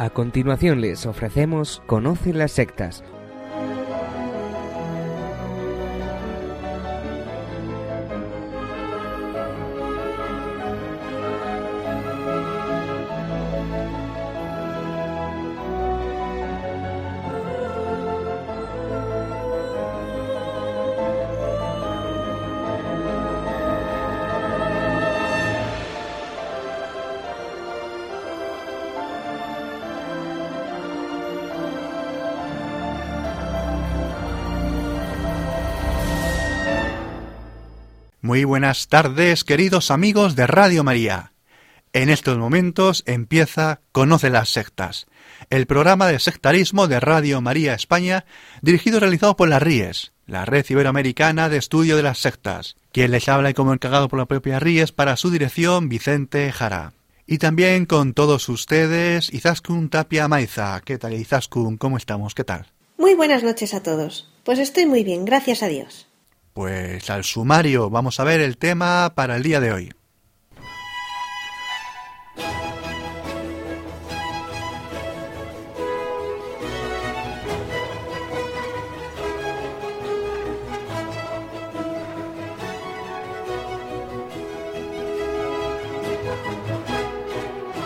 A continuación les ofrecemos Conoce las sectas, Muy buenas tardes, queridos amigos de Radio María. En estos momentos empieza Conoce las sectas, el programa de sectarismo de Radio María España, dirigido y realizado por las RIES, la Red Iberoamericana de Estudio de las Sectas. Quien les habla y como encargado por la propia RIES para su dirección, Vicente Jara. Y también con todos ustedes, Izaskun Tapia Maiza. ¿Qué tal, Izaskun? ¿Cómo estamos? ¿Qué tal? Muy buenas noches a todos. Pues estoy muy bien, gracias a Dios. Pues al sumario vamos a ver el tema para el día de hoy.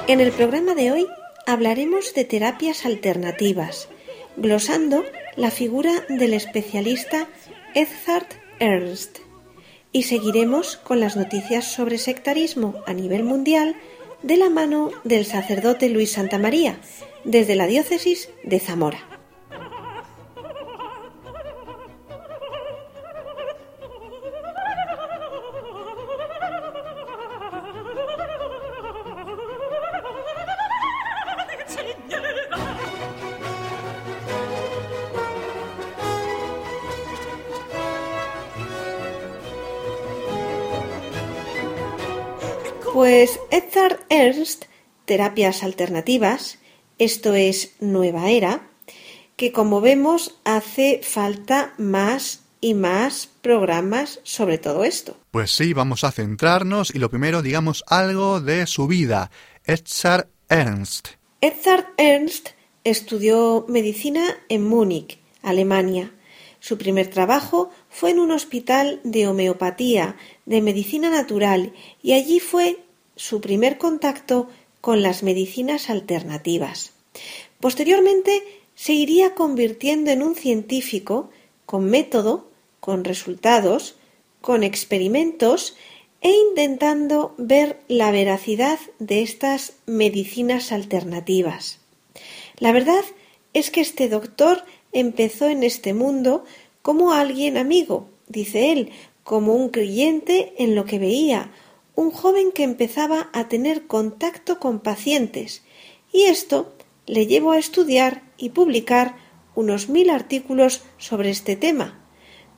En el programa de hoy hablaremos de terapias alternativas, glosando la figura del especialista Edzard Ernst. Y seguiremos con las noticias sobre sectarismo a nivel mundial de la mano del sacerdote Luis Santa María, desde la diócesis de Zamora. Edzard Ernst, Terapias Alternativas, esto es Nueva Era, que como vemos hace falta más y más programas sobre todo esto. Pues sí, vamos a centrarnos y lo primero digamos algo de su vida. Edzard Ernst. Edzard Ernst estudió medicina en Múnich, Alemania. Su primer trabajo fue en un hospital de homeopatía, de medicina natural, y allí fue su primer contacto con las medicinas alternativas. Posteriormente se iría convirtiendo en un científico con método, con resultados, con experimentos e intentando ver la veracidad de estas medicinas alternativas. La verdad es que este doctor empezó en este mundo como alguien amigo, dice él, como un creyente en lo que veía, un joven que empezaba a tener contacto con pacientes, y esto le llevó a estudiar y publicar unos mil artículos sobre este tema,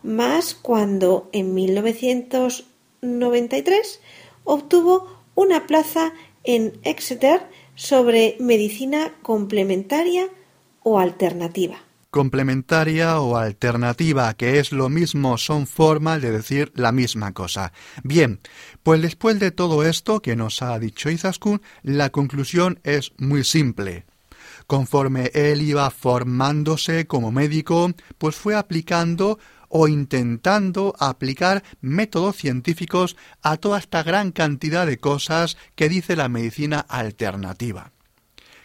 más cuando en 1993 obtuvo una plaza en Exeter sobre medicina complementaria o alternativa complementaria o alternativa, que es lo mismo, son formas de decir la misma cosa. Bien, pues después de todo esto que nos ha dicho Izaskun, la conclusión es muy simple. Conforme él iba formándose como médico, pues fue aplicando o intentando aplicar métodos científicos a toda esta gran cantidad de cosas que dice la medicina alternativa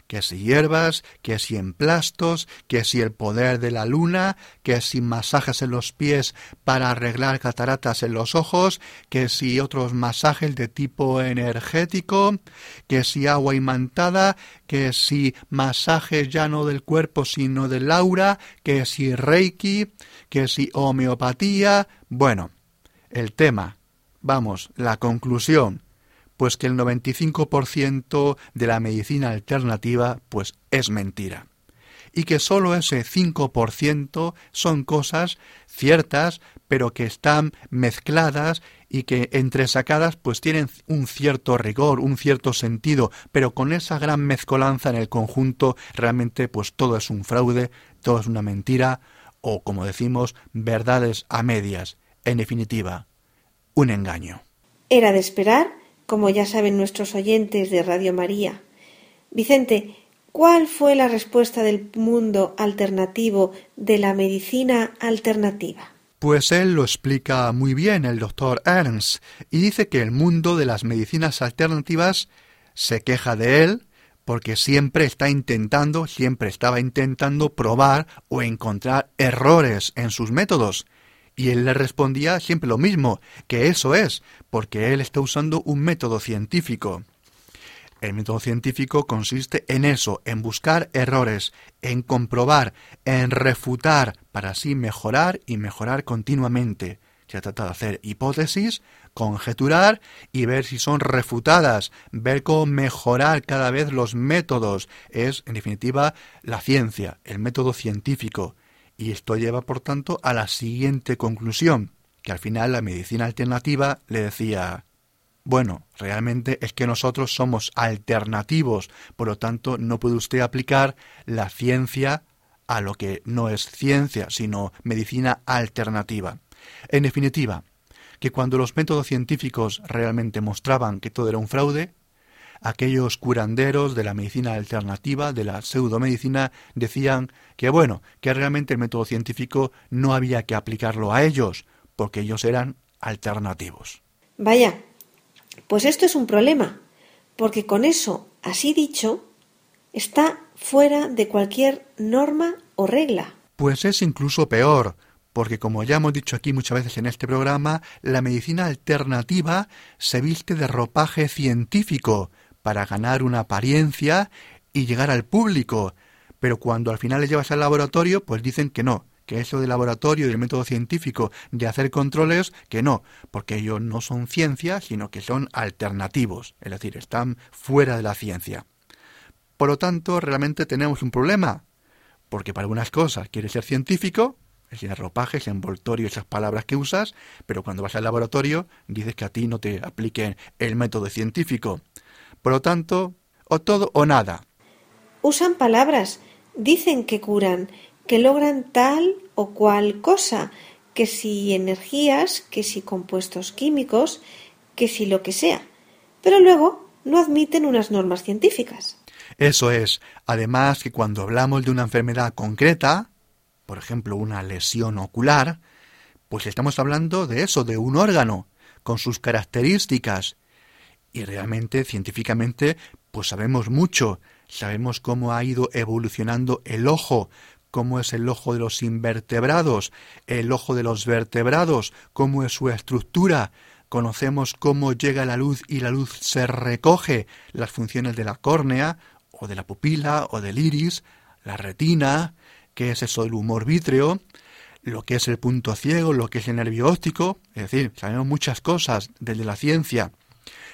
que si hierbas, que si emplastos, que si el poder de la luna, que si masajes en los pies para arreglar cataratas en los ojos, que si otros masajes de tipo energético, que si agua imantada, que si masajes ya no del cuerpo sino del aura, que si reiki, que si homeopatía. Bueno, el tema, vamos, la conclusión, pues que el 95% de la medicina alternativa pues es mentira. Y que sólo ese 5% son cosas ciertas, pero que están mezcladas y que entresacadas pues tienen un cierto rigor, un cierto sentido, pero con esa gran mezcolanza en el conjunto realmente pues todo es un fraude, todo es una mentira o como decimos, verdades a medias, en definitiva, un engaño. Era de esperar como ya saben nuestros oyentes de Radio María. Vicente, ¿Cuál fue la respuesta del mundo alternativo de la medicina alternativa? Pues él lo explica muy bien el doctor Ernst y dice que el mundo de las medicinas alternativas se queja de él porque siempre está intentando, siempre estaba intentando probar o encontrar errores en sus métodos. Y él le respondía siempre lo mismo, que eso es, porque él está usando un método científico. El método científico consiste en eso, en buscar errores, en comprobar, en refutar, para así mejorar y mejorar continuamente. Se trata de hacer hipótesis, conjeturar y ver si son refutadas, ver cómo mejorar cada vez los métodos. Es, en definitiva, la ciencia, el método científico. Y esto lleva, por tanto, a la siguiente conclusión, que al final la medicina alternativa le decía bueno, realmente es que nosotros somos alternativos, por lo tanto no puede usted aplicar la ciencia a lo que no es ciencia, sino medicina alternativa. En definitiva, que cuando los métodos científicos realmente mostraban que todo era un fraude, aquellos curanderos de la medicina alternativa, de la pseudomedicina, decían que bueno, que realmente el método científico no había que aplicarlo a ellos, porque ellos eran alternativos. Vaya, pues esto es un problema, porque con eso, así dicho, está fuera de cualquier norma o regla. Pues es incluso peor, porque como ya hemos dicho aquí muchas veces en este programa, la medicina alternativa se viste de ropaje científico para ganar una apariencia y llegar al público, pero cuando al final le llevas al laboratorio, pues dicen que no, que eso del laboratorio y del método científico de hacer controles, que no, porque ellos no son ciencia, sino que son alternativos, es decir, están fuera de la ciencia. Por lo tanto, realmente tenemos un problema, porque para algunas cosas quieres ser científico, es decir, ropajes, envoltorio, esas palabras que usas, pero cuando vas al laboratorio dices que a ti no te apliquen el método científico. Por lo tanto, o todo o nada. Usan palabras, dicen que curan, que logran tal o cual cosa, que si energías, que si compuestos químicos, que si lo que sea, pero luego no admiten unas normas científicas. Eso es. Además que cuando hablamos de una enfermedad concreta, por ejemplo una lesión ocular, pues estamos hablando de eso, de un órgano, con sus características. Y realmente, científicamente, pues sabemos mucho. Sabemos cómo ha ido evolucionando el ojo, cómo es el ojo de los invertebrados, el ojo de los vertebrados, cómo es su estructura, conocemos cómo llega la luz y la luz se recoge, las funciones de la córnea, o de la pupila, o del iris, la retina, qué es eso del humor vítreo, lo que es el punto ciego, lo que es el nervio óptico, es decir, sabemos muchas cosas desde la ciencia.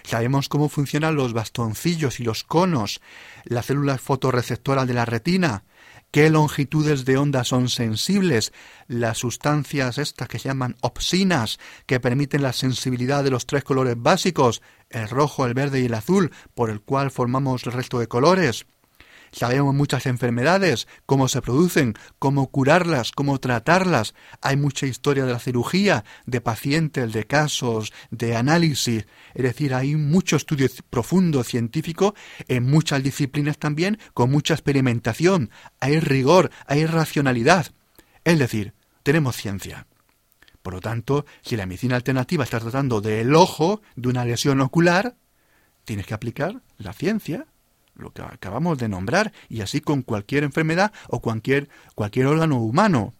Sabemos cómo funcionan los bastoncillos y los conos, las células fotorreceptoras de la retina, qué longitudes de onda son sensibles, las sustancias estas que se llaman opsinas, que permiten la sensibilidad de los tres colores básicos, el rojo, el verde y el azul, por el cual formamos el resto de colores. Sabemos muchas enfermedades, cómo se producen, cómo curarlas, cómo tratarlas. Hay mucha historia de la cirugía, de pacientes, de casos, de análisis. Es decir, hay mucho estudio profundo científico en muchas disciplinas también, con mucha experimentación. Hay rigor, hay racionalidad. Es decir, tenemos ciencia. Por lo tanto, si la medicina alternativa está tratando del ojo, de una lesión ocular, tienes que aplicar la ciencia lo que acabamos de nombrar, y así con cualquier enfermedad o cualquier, cualquier órgano humano.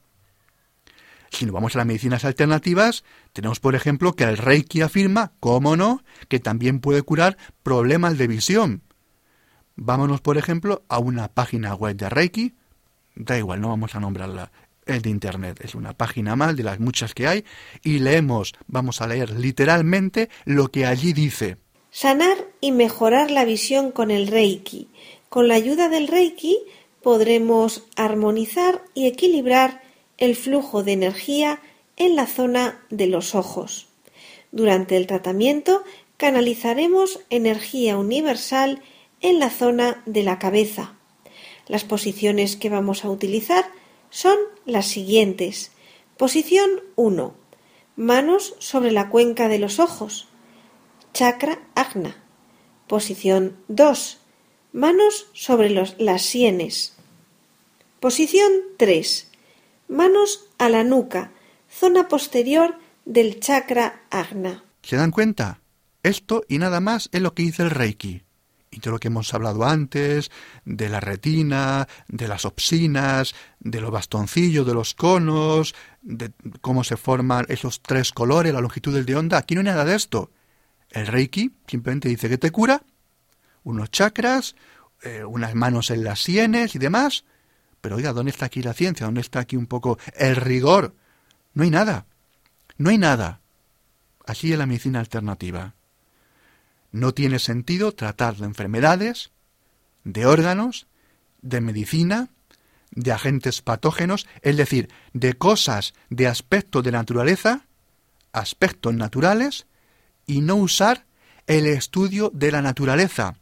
Si nos vamos a las medicinas alternativas, tenemos por ejemplo que el Reiki afirma, cómo no, que también puede curar problemas de visión. Vámonos, por ejemplo, a una página web de Reiki. Da igual, no vamos a nombrarla. Es de Internet, es una página más de las muchas que hay. Y leemos, vamos a leer literalmente lo que allí dice. Sanar y mejorar la visión con el Reiki. Con la ayuda del Reiki podremos armonizar y equilibrar el flujo de energía en la zona de los ojos. Durante el tratamiento canalizaremos energía universal en la zona de la cabeza. Las posiciones que vamos a utilizar son las siguientes. Posición 1. Manos sobre la cuenca de los ojos chakra agna. Posición 2. Manos sobre las sienes. Posición 3. Manos a la nuca, zona posterior del chakra agna. ¿Se dan cuenta? Esto y nada más es lo que dice el Reiki. Y todo lo que hemos hablado antes, de la retina, de las opsinas, de los bastoncillos, de los conos, de cómo se forman esos tres colores, la longitud de onda, aquí no hay nada de esto. El Reiki simplemente dice que te cura, unos chakras, eh, unas manos en las sienes y demás. Pero oiga, ¿dónde está aquí la ciencia? ¿Dónde está aquí un poco el rigor? No hay nada. No hay nada. Así es la medicina alternativa. No tiene sentido tratar de enfermedades, de órganos, de medicina, de agentes patógenos, es decir, de cosas, de aspectos de naturaleza, aspectos naturales, y no usar el estudio de la naturaleza,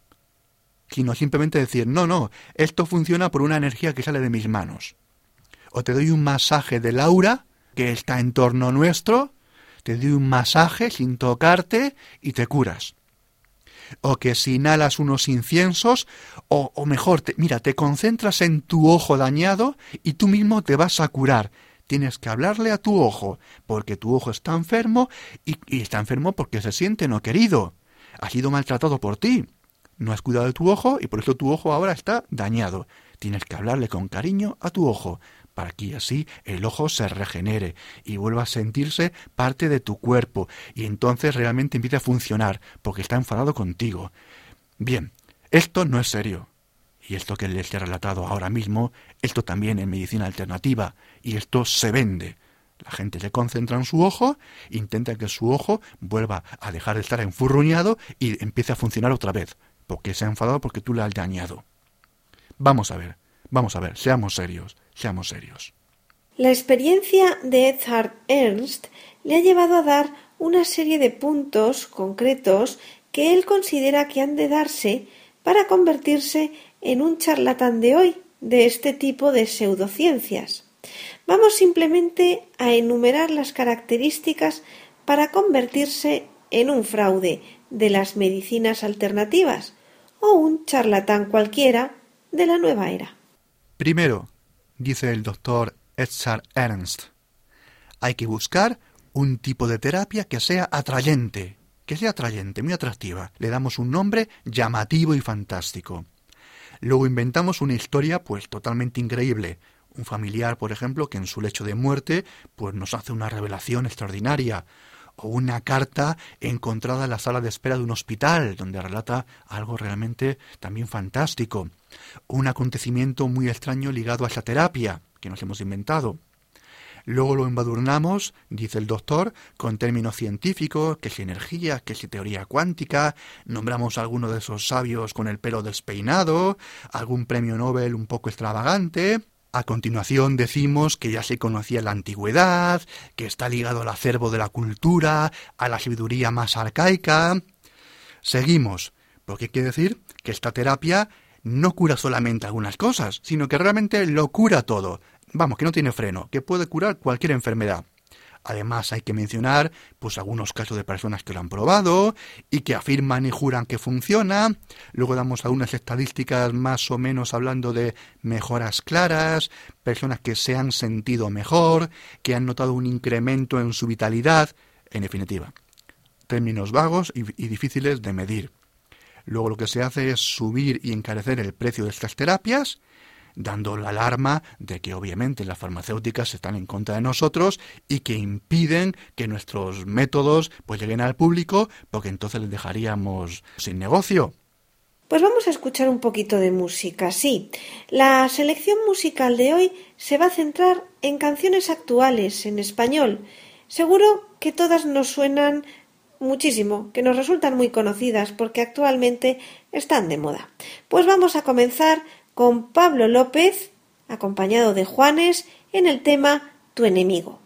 sino simplemente decir, no, no, esto funciona por una energía que sale de mis manos. O te doy un masaje del aura que está en torno nuestro, te doy un masaje sin tocarte y te curas o que si inhalas unos inciensos, o, o mejor, te, mira, te concentras en tu ojo dañado y tú mismo te vas a curar. Tienes que hablarle a tu ojo, porque tu ojo está enfermo y, está enfermo porque se siente no querido. Ha sido maltratado por ti. No has cuidado de tu ojo y por eso tu ojo ahora está dañado. Tienes que hablarle con cariño a tu ojo, para que así el ojo se regenere y vuelva a sentirse parte de tu cuerpo y entonces realmente empiece a funcionar porque está enfadado contigo. Bien, esto no es serio. Y esto que les he relatado ahora mismo, esto también es medicina alternativa y esto se vende. La gente se concentra en su ojo, intenta que su ojo vuelva a dejar de estar enfurruñado y empiece a funcionar otra vez, porque se ha enfadado porque tú le has dañado. Vamos a ver, vamos a ver, seamos serios. Seamos serios. La experiencia de Edzard Ernst le ha llevado a dar una serie de puntos concretos que él considera que han de darse para convertirse en un charlatán de hoy de este tipo de pseudociencias. Vamos simplemente a enumerar las características para convertirse en un fraude de las medicinas alternativas o un charlatán cualquiera de la nueva era. Primero, dice el doctor Edzard Ernst. Hay que buscar un tipo de terapia que sea atrayente, que sea atrayente, muy atractiva. Le damos un nombre llamativo y fantástico. Luego inventamos una historia pues totalmente increíble. Un familiar, por ejemplo, que en su lecho de muerte pues nos hace una revelación extraordinaria o una carta encontrada en la sala de espera de un hospital, donde relata algo realmente también fantástico, un acontecimiento muy extraño ligado a esa terapia que nos hemos inventado. Luego lo embadurnamos, dice el doctor, con términos científicos, que es energía, que es teoría cuántica, nombramos a alguno de esos sabios con el pelo despeinado, algún premio Nobel un poco extravagante, a continuación decimos que ya se conocía la antigüedad, que está ligado al acervo de la cultura, a la sabiduría más arcaica. Seguimos, porque quiere decir que esta terapia no cura solamente algunas cosas, sino que realmente lo cura todo. Vamos, que no tiene freno, que puede curar cualquier enfermedad. Además hay que mencionar pues algunos casos de personas que lo han probado y que afirman y juran que funciona. Luego damos algunas estadísticas más o menos hablando de mejoras claras, personas que se han sentido mejor, que han notado un incremento en su vitalidad, en definitiva. Términos vagos y, y difíciles de medir. Luego lo que se hace es subir y encarecer el precio de estas terapias dando la alarma de que obviamente las farmacéuticas están en contra de nosotros y que impiden que nuestros métodos pues lleguen al público porque entonces les dejaríamos sin negocio. Pues vamos a escuchar un poquito de música, sí. La selección musical de hoy se va a centrar en canciones actuales en español. Seguro que todas nos suenan muchísimo, que nos resultan muy conocidas porque actualmente están de moda. Pues vamos a comenzar con Pablo López, acompañado de Juanes, en el tema Tu enemigo.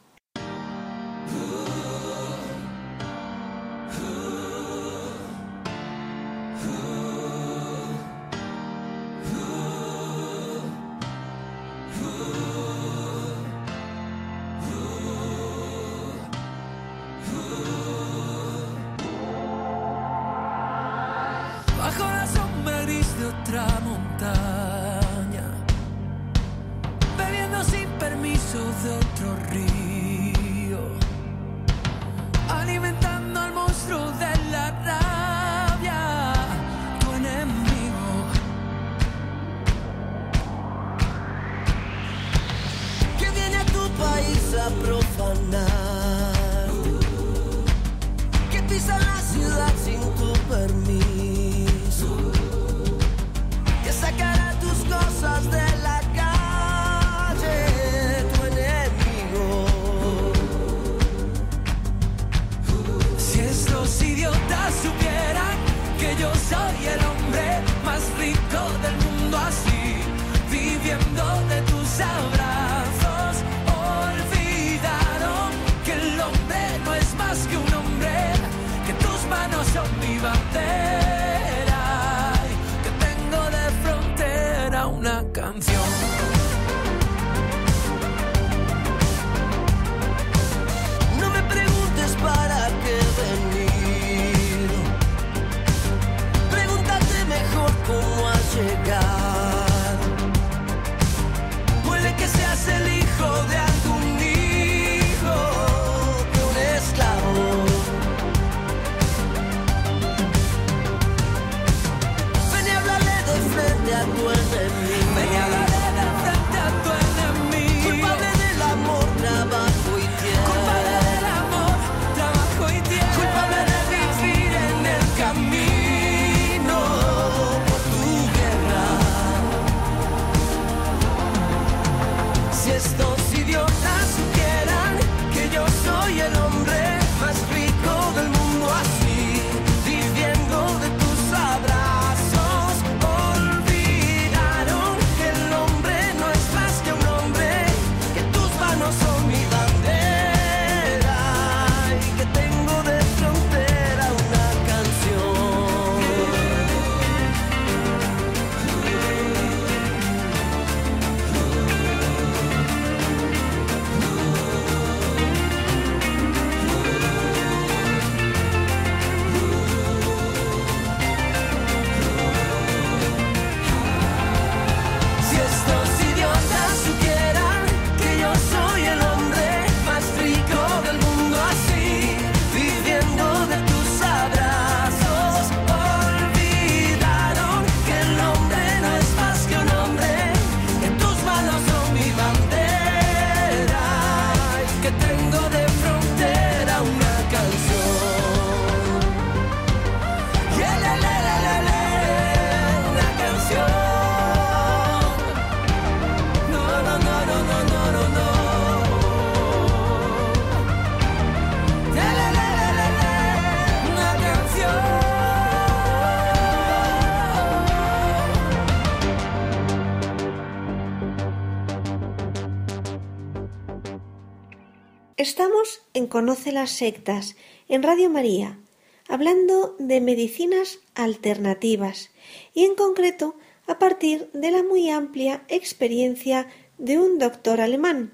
Estamos en Conoce las sectas, en Radio María, hablando de medicinas alternativas y en concreto a partir de la muy amplia experiencia de un doctor alemán,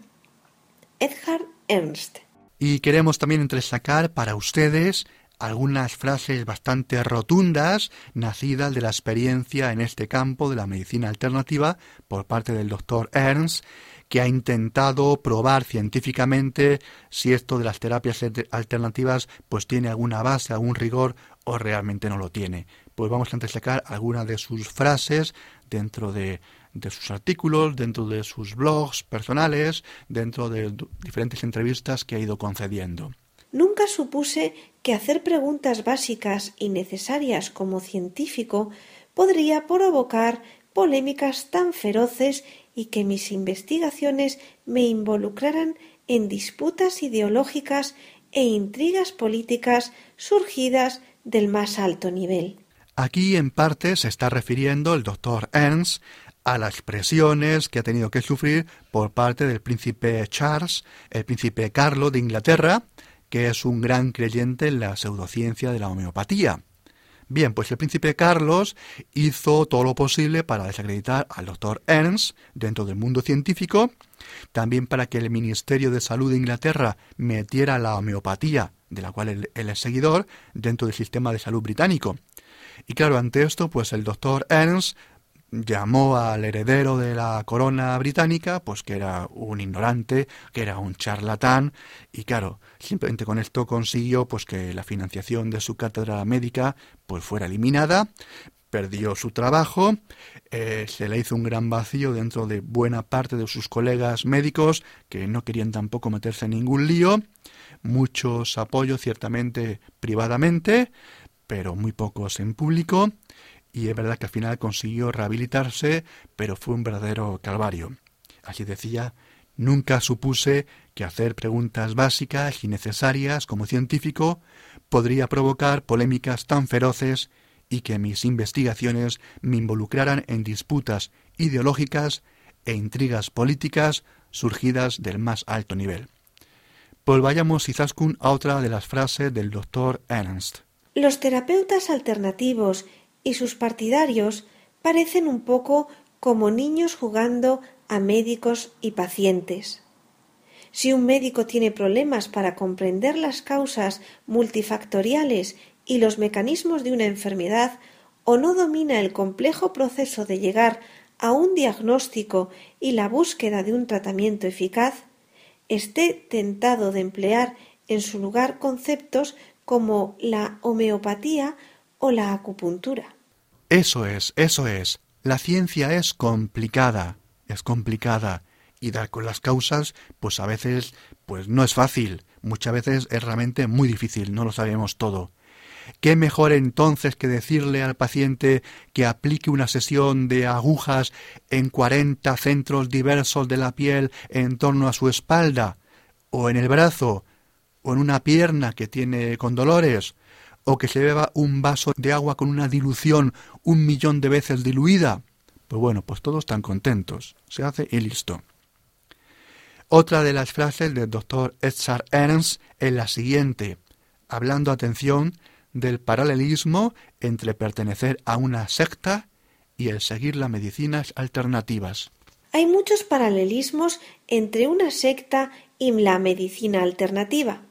Edhard Ernst. Y queremos también entresacar para ustedes algunas frases bastante rotundas nacidas de la experiencia en este campo de la medicina alternativa por parte del doctor Ernst, que ha intentado probar científicamente si esto de las terapias alter- alternativas pues tiene alguna base, algún rigor o realmente no lo tiene. Pues vamos a entresacar algunas de sus frases dentro de, de sus artículos, dentro de sus blogs personales, dentro de diferentes entrevistas que ha ido concediendo. Nunca supuse que hacer preguntas básicas y necesarias como científico podría provocar polémicas tan feroces y que mis investigaciones me involucraran en disputas ideológicas e intrigas políticas surgidas del más alto nivel. Aquí en parte se está refiriendo el doctor Ernst a las presiones que ha tenido que sufrir por parte del príncipe Charles, el príncipe Carlos de Inglaterra, que es un gran creyente en la pseudociencia de la homeopatía. Bien, pues el príncipe Carlos hizo todo lo posible para desacreditar al doctor Ernst dentro del mundo científico, también para que el Ministerio de Salud de Inglaterra metiera la homeopatía, de la cual él, es seguidor, dentro del sistema de salud británico. Y claro, ante esto, pues el doctor Ernst llamó al heredero de la corona británica, pues que era un ignorante, que era un charlatán, y claro, simplemente con esto consiguió pues que la financiación de su cátedra médica pues fuera eliminada, perdió su trabajo, eh, se le hizo un gran vacío dentro de buena parte de sus colegas médicos que no querían tampoco meterse en ningún lío, muchos apoyos ciertamente privadamente, pero muy pocos en público, y es verdad que al final consiguió rehabilitarse, pero fue un verdadero calvario. Así decía, nunca supuse que hacer preguntas básicas y necesarias como científico podría provocar polémicas tan feroces y que mis investigaciones me involucraran en disputas ideológicas e intrigas políticas surgidas del más alto nivel. Pues vayamos, Izaskun, a otra de las frases del doctor Ernst. Los terapeutas alternativos y sus partidarios parecen un poco como niños jugando a médicos y pacientes. Si un médico tiene problemas para comprender las causas multifactoriales y los mecanismos de una enfermedad o no domina el complejo proceso de llegar a un diagnóstico y la búsqueda de un tratamiento eficaz, esté tentado de emplear en su lugar conceptos como la homeopatía o la acupuntura. Eso es, eso es. La ciencia es complicada, es complicada y dar con las causas, pues a veces pues no es fácil, muchas veces es realmente muy difícil, no lo sabemos todo. ¿Qué mejor entonces que decirle al paciente que aplique una sesión de agujas en cuarenta centros diversos de la piel en torno a su espalda, o en el brazo, o en una pierna que tiene con dolores, o que se beba un vaso de agua con una dilución un millón de veces diluida? Pues bueno, pues todos están contentos. Se hace y listo. Otra de las frases del doctor Edzard Ernst es la siguiente, hablando, atención, del paralelismo entre pertenecer a una secta y el seguir las medicinas alternativas. Hay muchos paralelismos entre una secta y la medicina alternativa.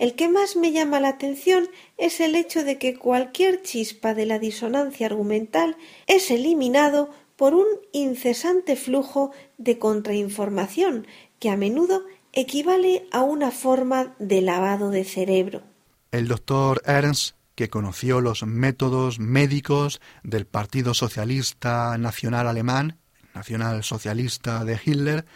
El que más me llama la atención es el hecho de que cualquier chispa de la disonancia argumental es eliminado por un incesante flujo de contrainformación que a menudo equivale a una forma de lavado de cerebro. El doctor Ernst que conoció los métodos médicos del Partido Socialista Nacional Alemán, Nacional Socialista de Hitler,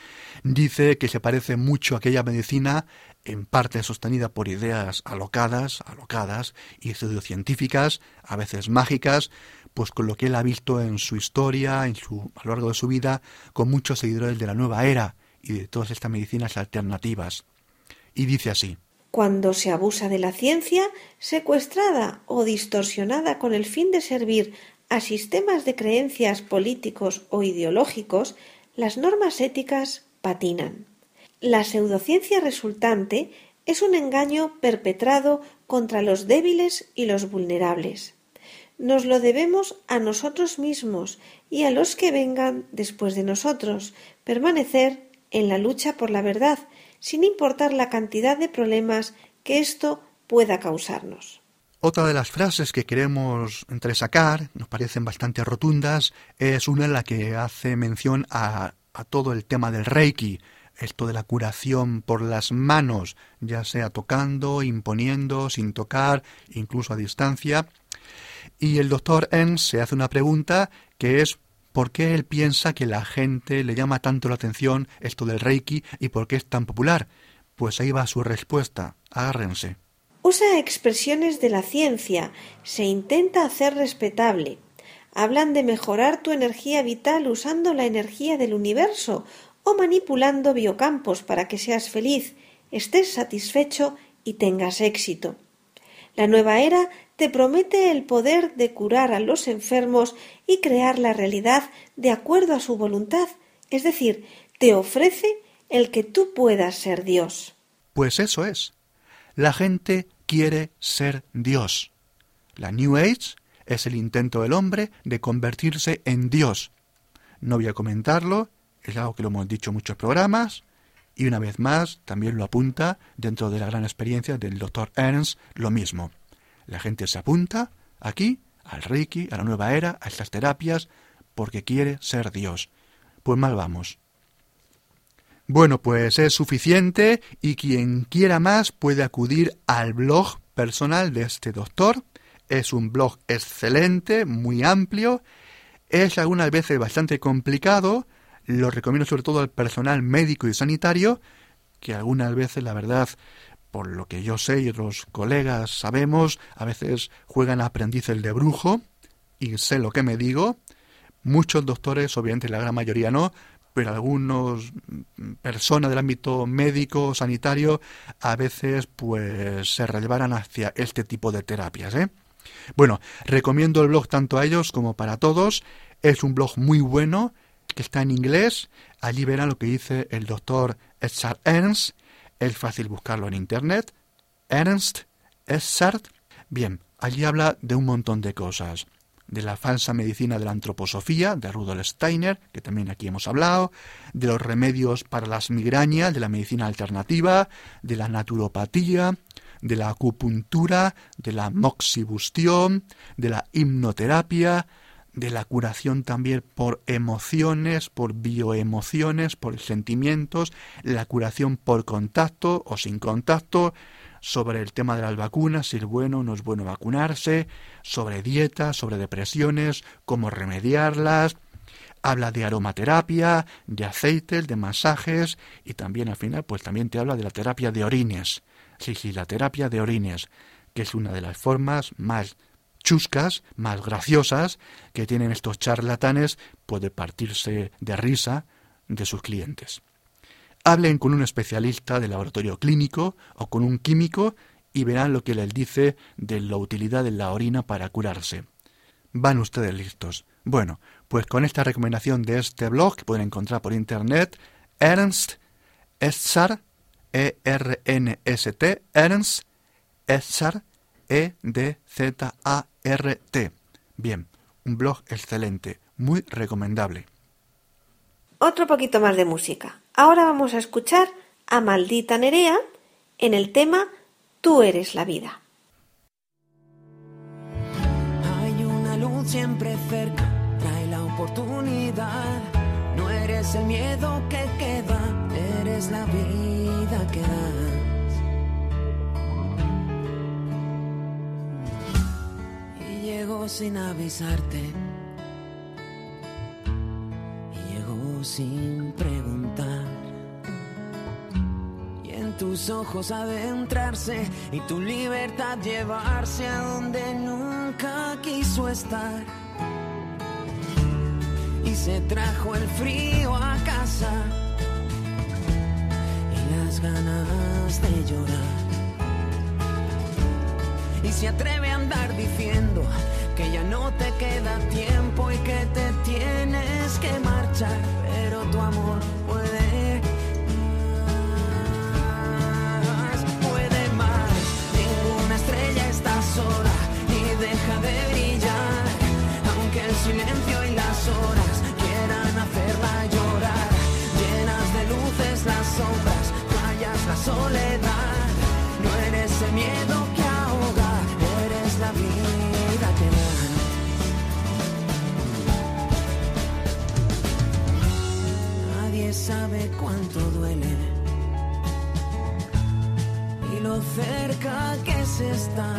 dice que se parece mucho a aquella medicina en parte sostenida por ideas alocadas, alocadas y pseudocientíficas, a veces mágicas, pues con lo que él ha visto en su historia, en su, a lo largo de su vida, con muchos seguidores de la nueva era y de todas estas medicinas alternativas. Y dice así cuando se abusa de la ciencia, secuestrada o distorsionada con el fin de servir a sistemas de creencias políticos o ideológicos, las normas éticas patinan. La pseudociencia resultante es un engaño perpetrado contra los débiles y los vulnerables. Nos lo debemos a nosotros mismos y a los que vengan después de nosotros, permanecer en la lucha por la verdad, sin importar la cantidad de problemas que esto pueda causarnos. Otra de las frases que queremos entresacar, nos parecen bastante rotundas, es una en la que hace mención a, a todo el tema del Reiki, esto de la curación por las manos, ya sea tocando, imponiendo, sin tocar, incluso a distancia. Y el doctor N se hace una pregunta que es ¿Por qué él piensa que la gente le llama tanto la atención esto del Reiki y por qué es tan popular? Pues ahí va su respuesta. Agárrense. Usa expresiones de la ciencia, se intenta hacer respetable. Hablan de mejorar tu energía vital usando la energía del universo o manipulando biocampos para que seas feliz, estés satisfecho y tengas éxito. La nueva era te promete el poder de curar a los enfermos y crear la realidad de acuerdo a su voluntad, es decir, te ofrece el que tú puedas ser Dios. Pues eso es. La gente quiere ser Dios. La New Age es el intento del hombre de convertirse en Dios. No voy a comentarlo, es algo que lo hemos dicho en muchos programas, y una vez más también lo apunta dentro de la gran experiencia del doctor Ernst lo mismo. La gente se apunta aquí al Reiki, a la nueva era, a estas terapias, porque quiere ser Dios. Pues mal vamos. Bueno, pues es suficiente y quien quiera más puede acudir al blog personal de este doctor Es un blog excelente, muy amplio, es algunas veces bastante complicado, lo recomiendo sobre todo al personal médico y sanitario, que algunas veces, la verdad, por lo que yo sé y otros colegas sabemos, a veces juegan aprendices de brujo, y sé lo que me digo. Muchos doctores, obviamente la gran mayoría no, pero algunos mm, personas del ámbito médico, sanitario, a veces pues se relevaran hacia este tipo de terapias. ¿eh? Bueno, recomiendo el blog tanto a ellos como para todos. Es un blog muy bueno que está en inglés. Allí verán lo que dice el doctor Edzard Ernst. Es fácil buscarlo en internet. Ernst Edzard. Bien, allí habla de un montón de cosas de la falsa medicina de la antroposofía, de Rudolf Steiner, que también aquí hemos hablado, de los remedios para las migrañas, de la medicina alternativa, de la naturopatía, de la acupuntura, de la moxibustión, de la hipnoterapia, de la curación también por emociones, por bioemociones, por sentimientos, la curación por contacto o sin contacto, sobre el tema de las vacunas, si es bueno o no es bueno vacunarse, sobre dietas, sobre depresiones, cómo remediarlas, habla de aromaterapia, de aceites, de masajes y también al final pues también te habla de la terapia de orines. Sí, sí, la terapia de orines, que es una de las formas más chuscas, más graciosas que tienen estos charlatanes, puede partirse de risa de sus clientes. Hablen con un especialista de laboratorio clínico o con un químico y verán lo que les dice de la utilidad de la orina para curarse. Van ustedes listos. Bueno, pues con esta recomendación de este blog que pueden encontrar por internet, Ernst Edzard, E-R-N-S-T, Ernst Edzard, E-D-Z-A-R-T. Bien, un blog excelente, muy recomendable. Otro poquito más de música. Ahora vamos a escuchar a Maldita Nerea en el tema Tú eres la vida. Hay una luz siempre cerca, trae la oportunidad. No eres el miedo que queda, eres la vida que das. Llegó sin avisarte. Y llegó sin preguntar. Y en tus ojos adentrarse y tu libertad llevarse a donde nunca quiso estar. Y se trajo el frío a casa y las ganas de llorar. Y se atreve a andar diciendo que ya no te queda tiempo y que te tienes que marchar, pero tu amor puede más, puede más. Ninguna estrella está sola ni deja de brillar, aunque el silencio y las horas quieran hacerla llorar. Llenas de luces las sombras, callas la soledad. Sabe cuánto duele y lo cerca que se está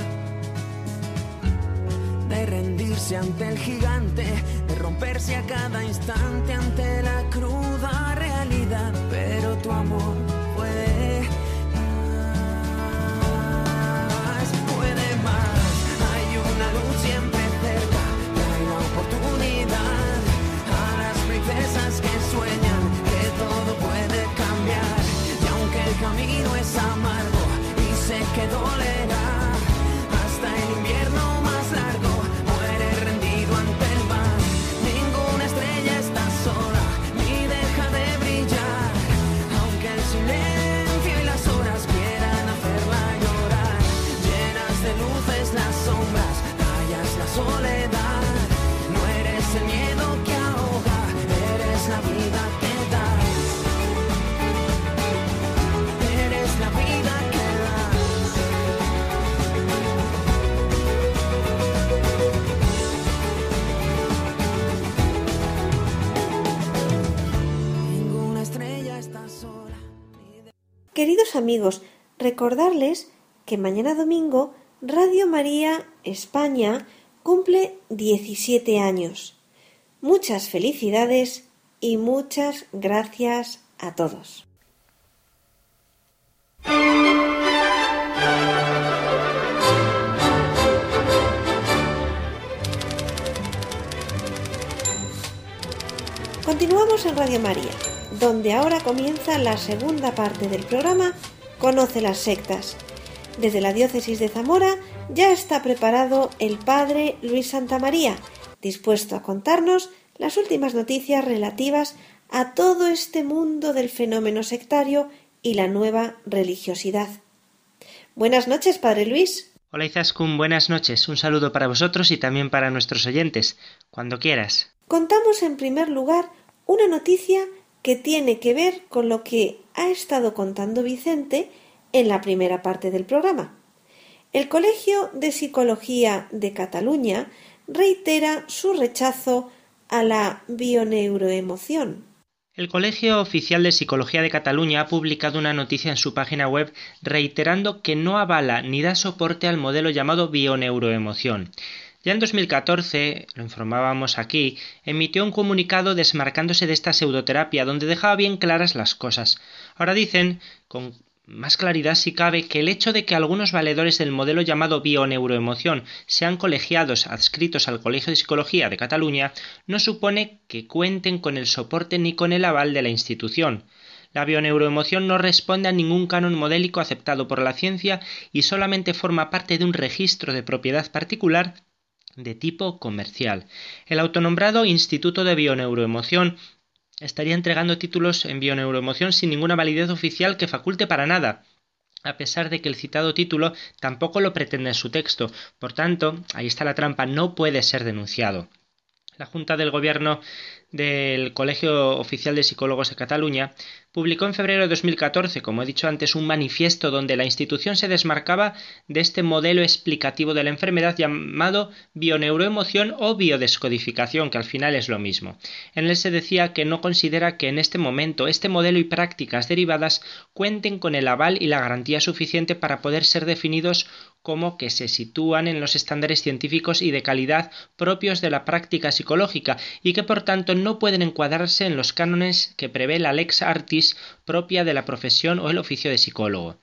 de rendirse ante el gigante, de romperse a cada instante ante la cruda realidad. Pero tu amor camino es amargo y sé que dolerá, hasta el invierno más largo muere rendido ante el mar. Ninguna estrella está sola ni deja de brillar, aunque el silencio y las horas quieran hacerla llorar. Llenas de luces las sombras, callas la soledad. No eres el miedo que ahoga, eres la vida Queridos amigos, recordarles que mañana domingo Radio María España, cumple 17 años. Muchas felicidades y muchas gracias a todos. Continuamos en Radio María, donde ahora comienza la segunda parte del programa Conoce las sectas. Desde la diócesis de Zamora ya está preparado el padre Luis Santamaría, dispuesto a contarnos las últimas noticias relativas a todo este mundo del fenómeno sectario y la nueva religiosidad. Buenas noches, padre Luis. Hola Izaskun, buenas noches. Un saludo para vosotros y también para nuestros oyentes, cuando quieras. Contamos en primer lugar una noticia que tiene que ver con lo que ha estado contando Vicente en la primera parte del programa. El Colegio de Psicología de Cataluña reitera su rechazo a la bioneuroemoción. El Colegio Oficial de Psicología de Cataluña ha publicado una noticia en su página web reiterando que no avala ni da soporte al modelo llamado bioneuroemoción. Ya en 2014, lo informábamos aquí, emitió un comunicado desmarcándose de esta pseudoterapia donde dejaba bien claras las cosas. Ahora dicen, con más claridad si cabe que el hecho de que algunos valedores del modelo llamado bioneuroemoción sean colegiados adscritos al Colegio de Psicología de Cataluña no supone que cuenten con el soporte ni con el aval de la institución. La bioneuroemoción no responde a ningún canon modélico aceptado por la ciencia y solamente forma parte de un registro de propiedad particular de tipo comercial. El autonombrado Instituto de Bioneuroemoción estaría entregando títulos en bioneuroemoción sin ninguna validez oficial que faculte para nada a pesar de que el citado título tampoco lo pretende en su texto. Por tanto, ahí está la trampa, no puede ser denunciado. La Junta del Gobierno del Colegio Oficial de Psicólogos de Cataluña publicó en febrero de 2014, como he dicho antes, un manifiesto donde la institución se desmarcaba de este modelo explicativo de la enfermedad llamado bioneuroemoción o biodescodificación, que al final es lo mismo. En él se decía que no considera que en este momento este modelo y prácticas derivadas cuenten con el aval y la garantía suficiente para poder ser definidos como que se sitúan en los estándares científicos y de calidad propios de la práctica psicológica y que por tanto no pueden encuadrarse en los cánones que prevé la lex artis propia de la profesión o el oficio de psicólogo.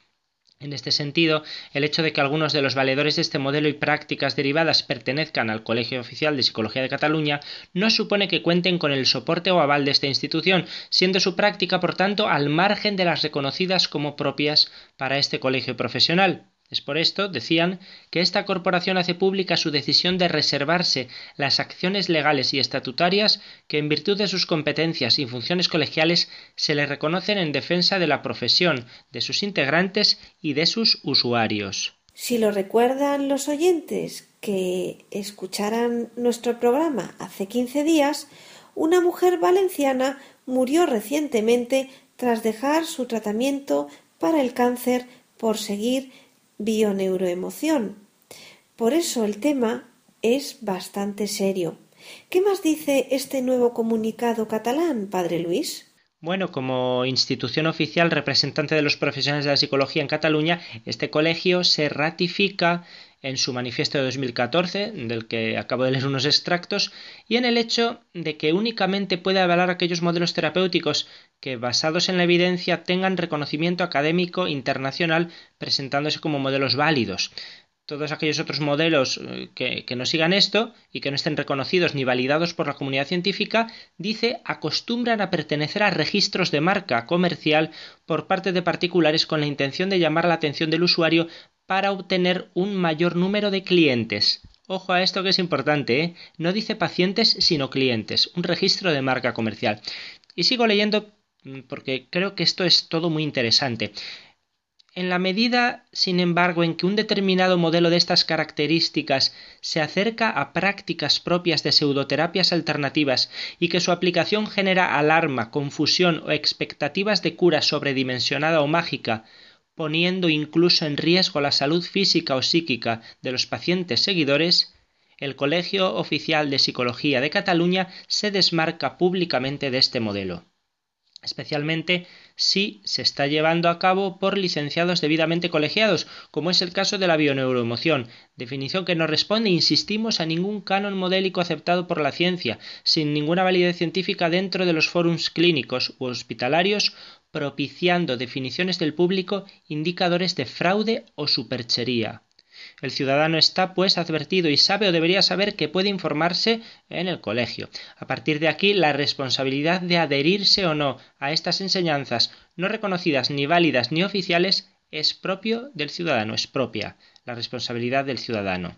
En este sentido, el hecho de que algunos de los valedores de este modelo y prácticas derivadas pertenezcan al Colegio Oficial de Psicología de Cataluña no supone que cuenten con el soporte o aval de esta institución, siendo su práctica, por tanto, al margen de las reconocidas como propias para este colegio profesional. Es por esto, decían, que esta corporación hace pública su decisión de reservarse las acciones legales y estatutarias que, en virtud de sus competencias y funciones colegiales, se le reconocen en defensa de la profesión, de sus integrantes y de sus usuarios. Si lo recuerdan los oyentes que escucharan nuestro programa hace 15 días, una mujer valenciana murió recientemente tras dejar su tratamiento para el cáncer por seguir bioneuroemoción. Por eso el tema es bastante serio. ¿Qué más dice este nuevo comunicado catalán, padre Luis? Bueno, como institución oficial representante de los profesionales de la psicología en Cataluña, este colegio se ratifica en su manifiesto de 2014, del que acabo de leer unos extractos, y en el hecho de que únicamente puede avalar aquellos modelos terapéuticos que, basados en la evidencia, tengan reconocimiento académico internacional presentándose como modelos válidos. Todos aquellos otros modelos eh, que, que, no sigan esto y que no estén reconocidos ni validados por la comunidad científica, dice, acostumbran a pertenecer a registros de marca comercial por parte de particulares con la intención de llamar la atención del usuario para obtener un mayor número de clientes. Ojo a esto que es importante, ¿eh? no dice pacientes sino clientes, un registro de marca comercial. Y sigo leyendo mm, porque creo que esto es todo muy interesante. En la medida, sin embargo, en que un determinado modelo de estas características se acerca a prácticas propias de pseudoterapias alternativas y que su aplicación genera alarma, confusión o expectativas de cura sobredimensionada o mágica, poniendo incluso en riesgo la salud física o psíquica de los pacientes seguidores, el Colegio Oficial de Psicología de Cataluña se desmarca públicamente de este modelo. especialmente si se está llevando a cabo por licenciados debidamente colegiados, como es el caso de la bioneuroemoción, definición que no responde, insistimos, a ningún canon modélico aceptado por la ciencia, sin ninguna validez científica dentro de los fórums clínicos u hospitalarios, propiciando definiciones del público indicadores de fraude o superchería. El ciudadano está, pues, advertido y sabe o debería saber que puede informarse en el colegio. A partir de aquí, la responsabilidad de adherirse o no a estas enseñanzas, no reconocidas ni válidas ni oficiales, es propio del ciudadano, es propia la responsabilidad del ciudadano.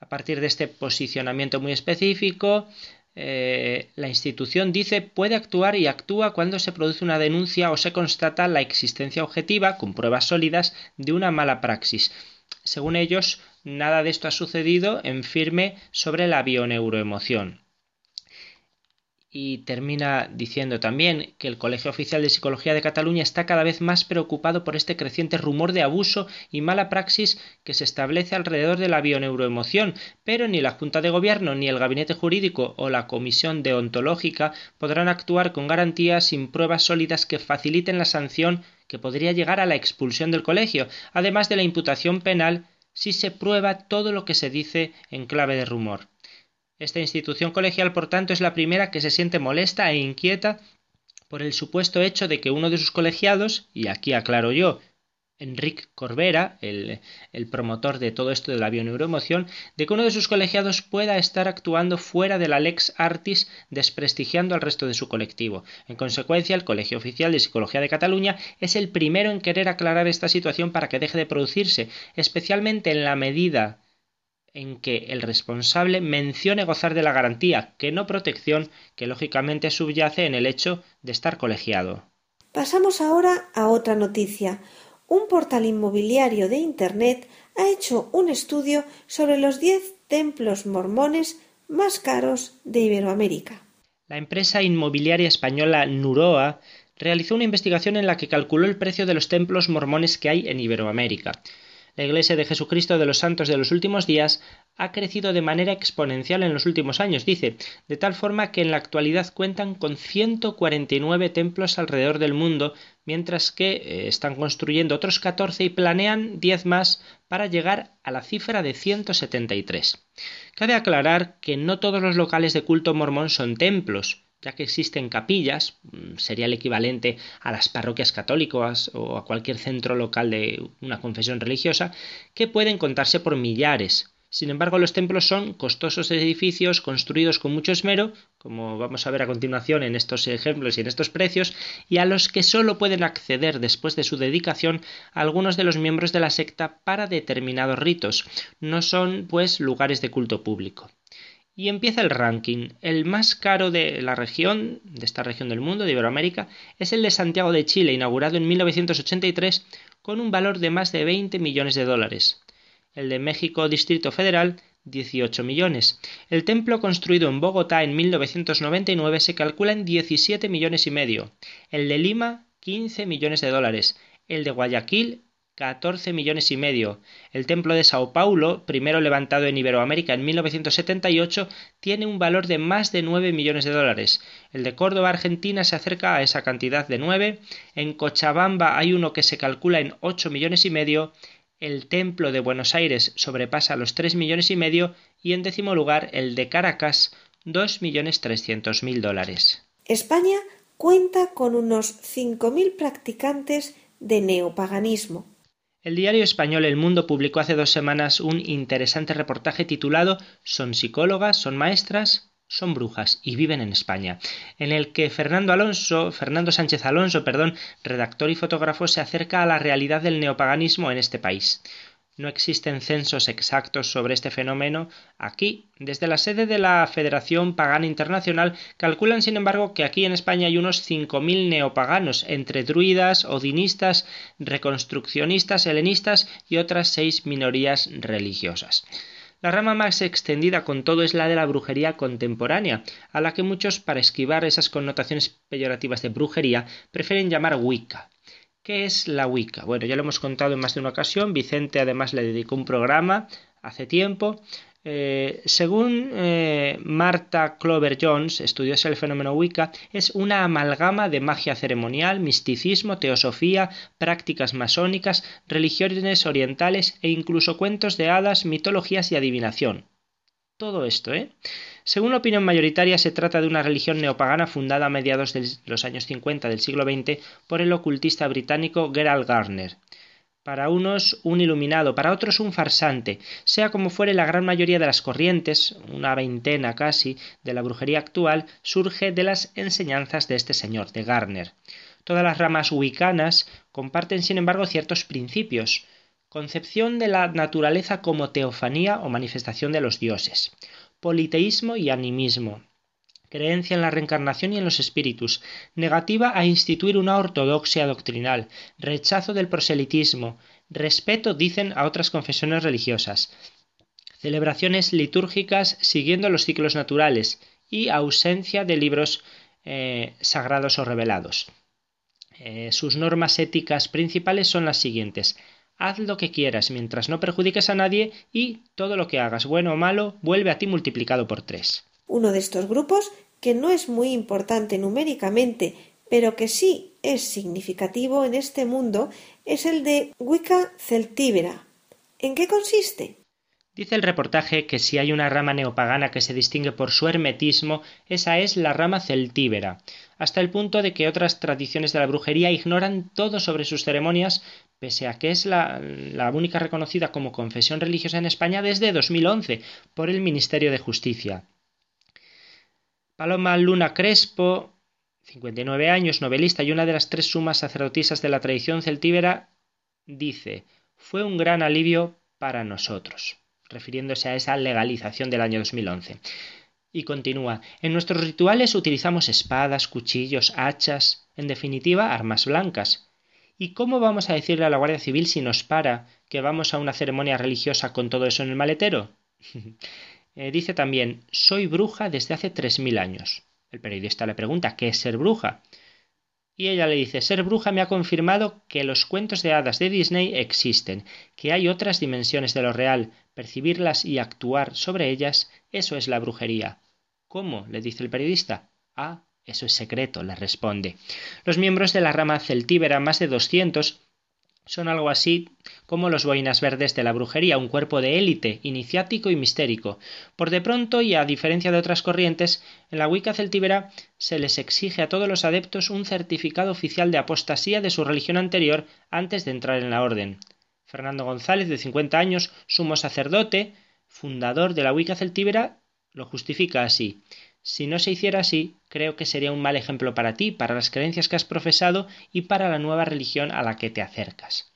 A partir de este posicionamiento muy específico, eh, la institución dice puede actuar y actúa cuando se produce una denuncia o se constata la existencia objetiva, con pruebas sólidas, de una mala praxis. Según ellos, nada de esto ha sucedido en firme sobre la bioneuroemoción. Y termina diciendo también que el Colegio Oficial de Psicología de Cataluña está cada vez más preocupado por este creciente rumor de abuso y mala praxis que se establece alrededor de la bioneuroemoción, pero ni la Junta de Gobierno, ni el Gabinete Jurídico o la Comisión Deontológica podrán actuar con garantías sin pruebas sólidas que faciliten la sanción que podría llegar a la expulsión del colegio, además de la imputación penal si se prueba todo lo que se dice en clave de rumor. Esta institución colegial, por tanto, es la primera que se siente molesta e inquieta por el supuesto hecho de que uno de sus colegiados, y aquí aclaro yo, Enrique Corbera, el, promotor de todo esto de la bioneuroemoción, de que uno de sus colegiados pueda estar actuando fuera de la lex artis, desprestigiando al resto de su colectivo. En consecuencia, el Colegio Oficial de Psicología de Cataluña es el primero en querer aclarar esta situación para que deje de producirse, especialmente en la medida en que el responsable mencione gozar de la garantía, que no protección, que lógicamente subyace en el hecho de estar colegiado. Pasamos ahora a otra noticia un portal inmobiliario de Internet ha hecho un estudio sobre los 10 templos mormones más caros de Iberoamérica. La empresa inmobiliaria española Nuroa realizó una investigación en la que calculó el precio de los templos mormones que hay en Iberoamérica. La Iglesia de Jesucristo de los Santos de los últimos días ha crecido de manera exponencial en los últimos años, dice, de tal forma que en la actualidad cuentan con 149 templos alrededor del mundo, mientras que eh, están construyendo otros 14 y planean 10 más para llegar a la cifra de 173. Cabe aclarar que no todos los locales de culto mormón son templos ya que existen capillas, mm, sería el equivalente a las parroquias católicas o a cualquier centro local de una confesión religiosa, que pueden contarse por millares. Sin embargo, los templos son costosos edificios construidos con mucho esmero, como vamos a ver a continuación en estos ejemplos y en estos precios, y a los que solo pueden acceder después de su dedicación algunos de los miembros de la secta para determinados ritos. No son, pues, lugares de culto público. Y empieza el ranking. El más caro de la región, de esta región del mundo, de Iberoamérica, es el de Santiago de Chile, inaugurado en 1983 con un valor de más de 20 millones de dólares. El de México Distrito Federal, 18 millones. El templo construido en Bogotá en 1999 se calcula en 17 millones y medio. El de Lima, 15 millones de dólares. El de Guayaquil, 14 millones y medio. El templo de Sao Paulo, primero levantado en Iberoamérica en 1978, tiene un valor de más de 9 millones de dólares. El de Córdoba, Argentina, se acerca a esa cantidad de 9. En Cochabamba hay uno que se calcula en 8 millones y medio. El templo de Buenos Aires sobrepasa los 3 millones y medio. Y en décimo lugar, el de Caracas, 2 millones 300 mil dólares. España cuenta con unos 5.000 practicantes de neopaganismo. El diario español El Mundo publicó hace dos semanas un interesante reportaje titulado Son psicólogas, son maestras, son brujas y viven en España, en el que Fernando Alonso, Fernando Sánchez Alonso, perdón, redactor y fotógrafo, se acerca a la realidad del neopaganismo en este país. No existen censos exactos sobre este fenómeno aquí. Desde la sede de la Federación Pagana Internacional calculan, sin embargo, que aquí en España hay unos 5.000 neopaganos, entre druidas, odinistas, reconstruccionistas, helenistas y otras seis minorías religiosas. La rama más extendida con todo es la de la brujería contemporánea, a la que muchos, para esquivar esas connotaciones peyorativas de brujería, prefieren llamar Wicca. ¿Qué es la Wicca? Bueno, ya lo hemos contado en más de una ocasión. Vicente además le dedicó un programa hace tiempo. Eh, según eh, Marta Clover Jones, estudiosa del fenómeno Wicca, es una amalgama de magia ceremonial, misticismo, teosofía, prácticas masónicas, religiones orientales e incluso cuentos de hadas, mitologías y adivinación. Todo esto, ¿eh? Según la opinión mayoritaria, se trata de una religión neopagana fundada a mediados de los años 50 del siglo XX por el ocultista británico Gerald Garner para unos un iluminado, para otros un farsante. Sea como fuere, la gran mayoría de las corrientes, una veintena casi, de la brujería actual, surge de las enseñanzas de este señor, de Garner. Todas las ramas wiccanas comparten, sin embargo, ciertos principios. Concepción de la naturaleza como teofanía o manifestación de los dioses. Politeísmo y animismo creencia en la reencarnación y en los espíritus, negativa a instituir una ortodoxia doctrinal, rechazo del proselitismo, respeto, dicen, a otras confesiones religiosas, celebraciones litúrgicas siguiendo los ciclos naturales y ausencia de libros eh, sagrados o revelados. Eh, sus normas éticas principales son las siguientes. Haz lo que quieras mientras no perjudiques a nadie y todo lo que hagas, bueno o malo, vuelve a ti multiplicado por tres. Uno de estos grupos, que no es muy importante numéricamente, pero que sí es significativo en este mundo, es el de Wicca celtíbera. ¿En qué consiste? Dice el reportaje que si hay una rama neopagana que se distingue por su hermetismo, esa es la rama celtíbera, hasta el punto de que otras tradiciones de la brujería ignoran todo sobre sus ceremonias, pese a que es la, la única reconocida como confesión religiosa en España desde 2011 por el Ministerio de Justicia. Paloma Luna Crespo, 59 años, novelista y una de las tres sumas sacerdotisas de la tradición celtíbera, dice, fue un gran alivio para nosotros, refiriéndose a esa legalización del año 2011. Y continúa, en nuestros rituales utilizamos espadas, cuchillos, hachas, en definitiva, armas blancas. ¿Y cómo vamos a decirle a la Guardia Civil si nos para que vamos a una ceremonia religiosa con todo eso en el maletero? Eh, dice también, soy bruja desde hace tres mil años. El periodista le pregunta, ¿qué es ser bruja? Y ella le dice, ser bruja me ha confirmado que los cuentos de hadas de Disney existen, que hay otras dimensiones de lo real, percibirlas y actuar sobre ellas, eso es la brujería. ¿Cómo? le dice el periodista. Ah, eso es secreto, le responde. Los miembros de la rama celtíbera, más de doscientos, son algo así como los boinas verdes de la brujería, un cuerpo de élite, iniciático y mistérico. Por de pronto, y a diferencia de otras corrientes, en la Wicca celtíbera se les exige a todos los adeptos un certificado oficial de apostasía de su religión anterior antes de entrar en la orden. Fernando González, de 50 años, sumo sacerdote, fundador de la Wicca celtíbera, lo justifica así. Si no se hiciera así, creo que sería un mal ejemplo para ti, para las creencias que has profesado y para la nueva religión a la que te acercas.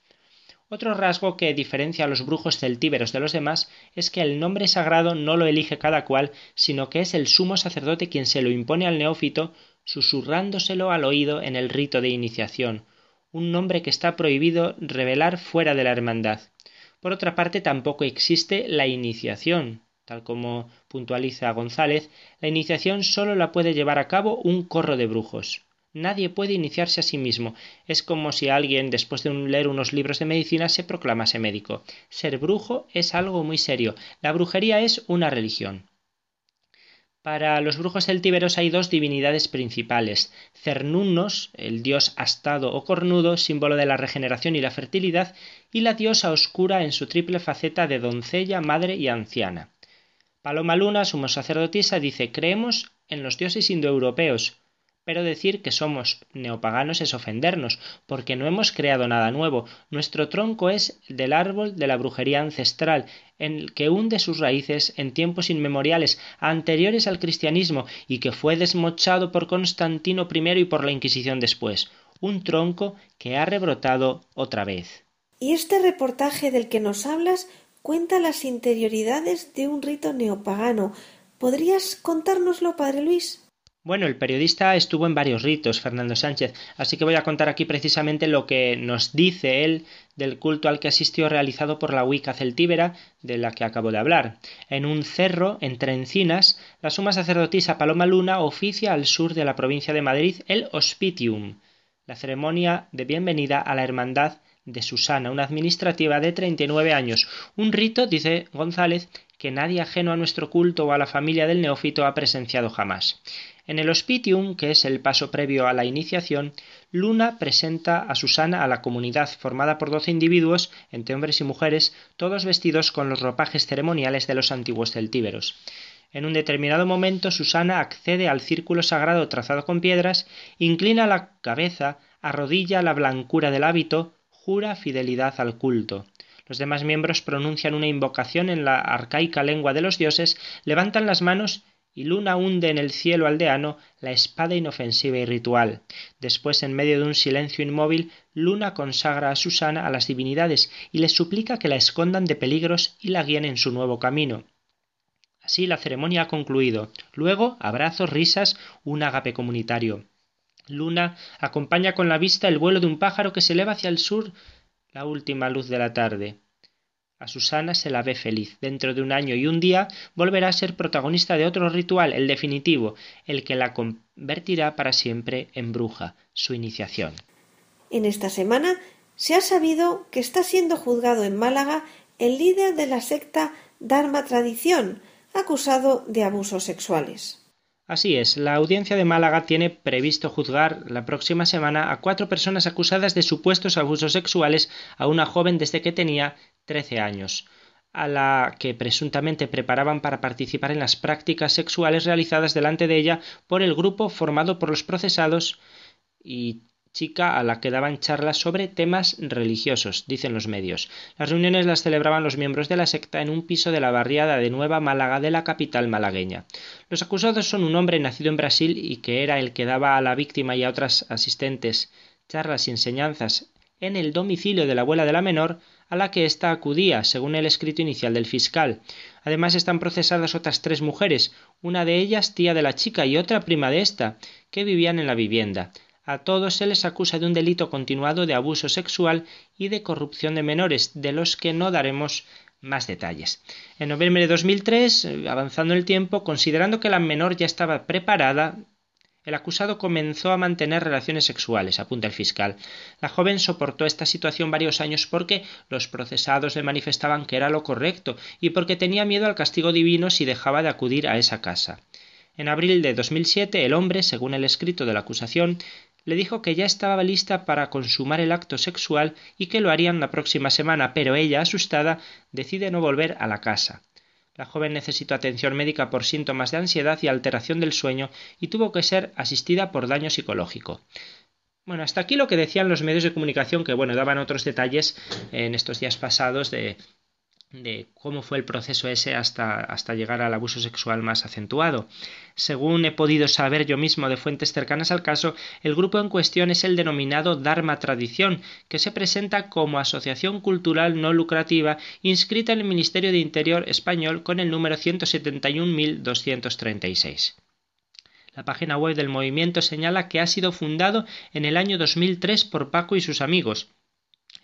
Otro rasgo que diferencia a los brujos celtíberos de los demás es que el nombre sagrado no lo elige cada cual, sino que es el sumo sacerdote quien se lo impone al neófito, susurrándoselo al oído en el rito de iniciación, un nombre que está prohibido revelar fuera de la hermandad. Por otra parte, tampoco existe la iniciación, Tal como puntualiza González, la iniciación solo la puede llevar a cabo un corro de brujos. Nadie puede iniciarse a sí mismo. Es como si alguien, después de leer unos libros de medicina, se proclamase médico. Ser brujo es algo muy serio. La brujería es una religión. Para los brujos celtíberos hay dos divinidades principales: Cernunnos, el dios astado o cornudo, símbolo de la regeneración y la fertilidad, y la diosa oscura en su triple faceta de doncella, madre y anciana. Paloma Luna, sumo sacerdotisa, dice creemos en los dioses indoeuropeos, pero decir que somos neopaganos es ofendernos, porque no hemos creado nada nuevo. Nuestro tronco es del árbol de la brujería ancestral, en el que hunde sus raíces en tiempos inmemoriales, anteriores al cristianismo, y que fue desmochado por Constantino I y por la Inquisición después. Un tronco que ha rebrotado otra vez. ¿Y este reportaje del que nos hablas cuenta las interioridades de un rito neopagano. ¿Podrías contárnoslo, padre Luis? Bueno, el periodista estuvo en varios ritos, Fernando Sánchez, así que voy a contar aquí precisamente lo que nos dice él del culto al que asistió realizado por la Wicca celtíbera, de la que acabo de hablar. En un cerro, entre encinas, la suma sacerdotisa Paloma Luna oficia al sur de la provincia de Madrid el Hospitium, la ceremonia de bienvenida a la hermandad de Susana, una administrativa de 39 años. Un rito, dice González, que nadie ajeno a nuestro culto o a la familia del neófito ha presenciado jamás. En el Hospitium, que es el paso previo a la iniciación, Luna presenta a Susana a la comunidad formada por doce individuos, entre hombres y mujeres, todos vestidos con los ropajes ceremoniales de los antiguos celtíberos. En un determinado momento Susana accede al círculo sagrado trazado con piedras, inclina la cabeza, arrodilla la blancura del hábito, jura fidelidad al culto. Los demás miembros pronuncian una invocación en la arcaica lengua de los dioses, levantan las manos y Luna hunde en el cielo aldeano la espada inofensiva y ritual. Después, en medio de un silencio inmóvil, Luna consagra a Susana a las divinidades y les suplica que la escondan de peligros y la guíen en su nuevo camino. Así la ceremonia ha concluido. Luego, abrazos, risas, un agape comunitario. Luna acompaña con la vista el vuelo de un pájaro que se eleva hacia el sur la última luz de la tarde. A Susana se la ve feliz. Dentro de un año y un día volverá a ser protagonista de otro ritual, el definitivo, el que la convertirá para siempre en bruja, su iniciación. En esta semana se ha sabido que está siendo juzgado en Málaga el líder de la secta Dharma Tradición, acusado de abusos sexuales. Así es, la audiencia de Málaga tiene previsto juzgar la próxima semana a cuatro personas acusadas de supuestos abusos sexuales a una joven desde que tenía trece años, a la que presuntamente preparaban para participar en las prácticas sexuales realizadas delante de ella por el grupo formado por los procesados y chica a la que daban charlas sobre temas religiosos, dicen los medios. Las reuniones las celebraban los miembros de la secta en un piso de la barriada de Nueva Málaga de la capital malagueña. Los acusados son un hombre nacido en Brasil y que era el que daba a la víctima y a otras asistentes charlas y enseñanzas en el domicilio de la abuela de la menor, a la que ésta acudía, según el escrito inicial del fiscal. Además están procesadas otras tres mujeres, una de ellas tía de la chica y otra prima de ésta, que vivían en la vivienda. A todos se les acusa de un delito continuado de abuso sexual y de corrupción de menores, de los que no daremos más detalles. En noviembre de 2003, eh, avanzando el tiempo, considerando que la menor ya estaba preparada, el acusado comenzó a mantener relaciones sexuales, apunta el fiscal. La joven soportó esta situación varios años porque los procesados le manifestaban que era lo correcto y porque tenía miedo al castigo divino si dejaba de acudir a esa casa. En abril de 2007, el hombre, según el escrito de la acusación, le dijo que ya estaba lista para consumar el acto sexual y que lo harían la próxima semana, pero ella, asustada, decide no volver a la casa. La joven necesitó atención médica por síntomas de ansiedad y alteración del sueño y tuvo que ser asistida por daño psicológico. Bueno, hasta aquí lo que decían los medios de comunicación, que bueno, daban otros detalles en estos días pasados de, de cómo fue el proceso ese hasta, llegar al abuso sexual más acentuado. Según he podido saber yo mismo de fuentes cercanas al caso, el grupo en cuestión es el denominado Dharma Tradición, que se presenta como asociación cultural no lucrativa inscrita en el Ministerio de Interior español con el número 171.236. La página web del movimiento señala que ha sido fundado en el año 2003 por Paco y sus amigos,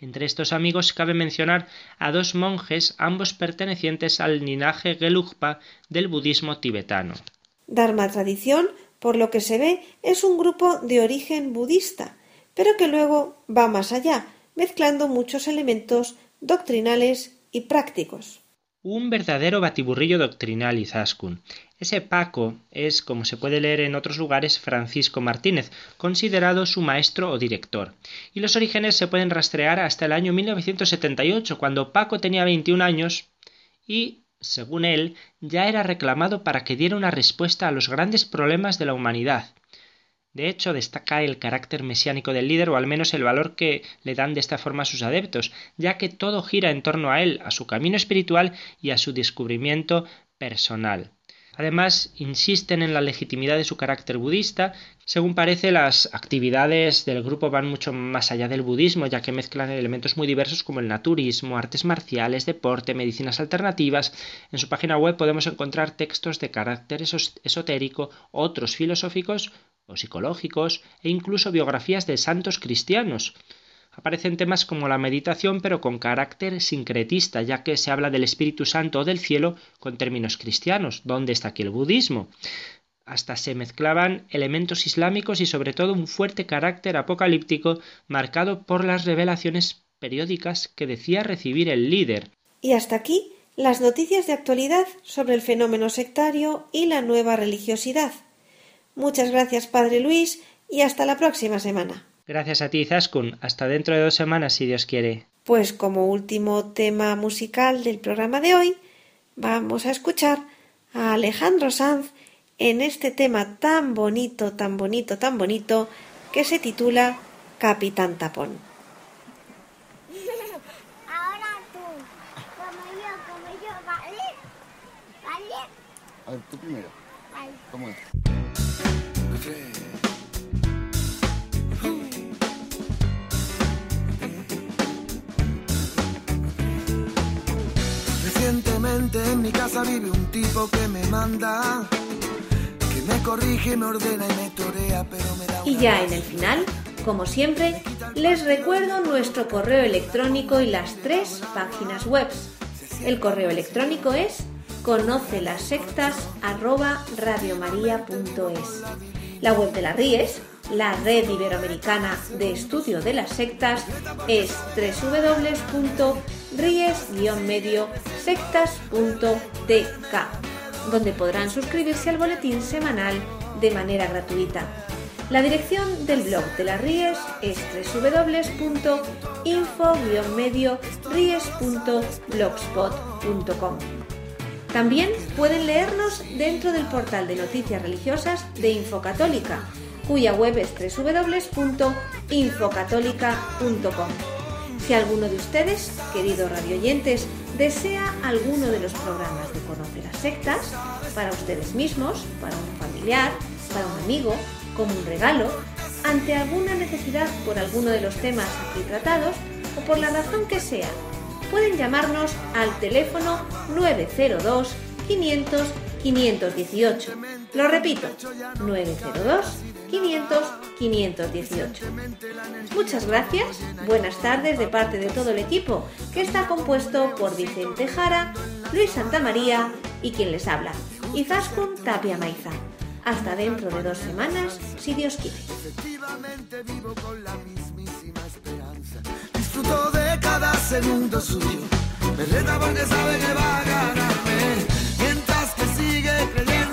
entre estos amigos cabe mencionar a dos monjes, ambos pertenecientes al linaje Gelugpa del budismo tibetano. Dharma Tradición, por lo que se ve, es un grupo de origen budista, pero que luego va más allá, mezclando muchos elementos doctrinales y prácticos. Un verdadero batiburrillo doctrinal, Izaskun. Ese Paco es, como se puede leer en otros lugares, Francisco Martínez, considerado su maestro o director. Y los orígenes se pueden rastrear hasta el año 1978, cuando Paco tenía 21 años y, según él, ya era reclamado para que diera una respuesta a los grandes problemas de la humanidad. De hecho, destaca el carácter mesiánico del líder, o al menos el valor que le dan de esta forma a sus adeptos, ya que todo gira en torno a él, a su camino espiritual y a su descubrimiento personal. Además, insisten en la legitimidad de su carácter budista. Según parece, las actividades del grupo van mucho más allá del budismo, ya que mezclan elementos muy diversos como el naturismo, artes marciales, deporte, medicinas alternativas. En su página web podemos encontrar textos de carácter esotérico, otros filosóficos o psicológicos e incluso biografías de santos cristianos. Aparecen temas como la meditación pero con carácter sincretista, ya que se habla del Espíritu Santo o del cielo con términos cristianos. ¿Dónde está aquí el budismo? Hasta se mezclaban elementos islámicos y sobre todo un fuerte carácter apocalíptico marcado por las revelaciones periódicas que decía recibir el líder. Y hasta aquí las noticias de actualidad sobre el fenómeno sectario y la nueva religiosidad. Muchas gracias, Padre Luis, y hasta la próxima semana. Gracias a ti, Zaskun. Hasta dentro de dos semanas, si Dios quiere. Pues como último tema musical del programa de hoy, vamos a escuchar a Alejandro Sanz en este tema tan bonito, tan bonito, tan bonito, que se titula Capitán Tapón. Ahora tú, como yo, como yo, ¿vale? ¿Vale? A ver, tú primero. ¿Cómo es? Recientemente en mi casa vive un tipo que me manda, que me corrige, me ordena y me torea, pero me da Y ya en el final, como siempre, les recuerdo nuestro correo electrónico y las tres páginas web. El correo electrónico es conoce las sectas La web de la RIES, la red iberoamericana de estudio de las sectas, es www.ries-medio-sectas.tk, donde podrán suscribirse al boletín semanal de manera gratuita. La dirección del blog de las Ries es www.info-ries.blogspot.com. También pueden leernos dentro del portal de noticias religiosas de Infocatólica, cuya web es www.infocatólica.com. Si alguno de ustedes, queridos radioyentes, desea alguno de los programas de Conoce las Sectas, para ustedes mismos, para un familiar, para un amigo, como un regalo, ante alguna necesidad por alguno de los temas aquí tratados o por la razón que sea, pueden llamarnos al teléfono 902 500 518. Lo repito, 902 500 518. Muchas gracias, buenas tardes de parte de todo el equipo, que está compuesto por Vicente Jara, Luis Santamaría y quien les habla, Izaskun Tapia Maiza. Hasta dentro de dos semanas, si Dios quiere. Cada segundo suyo. Me reta porque sabe que va a ganarme. Mientras que sigue creyendo,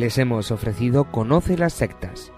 Les hemos ofrecido Conoce las sectas,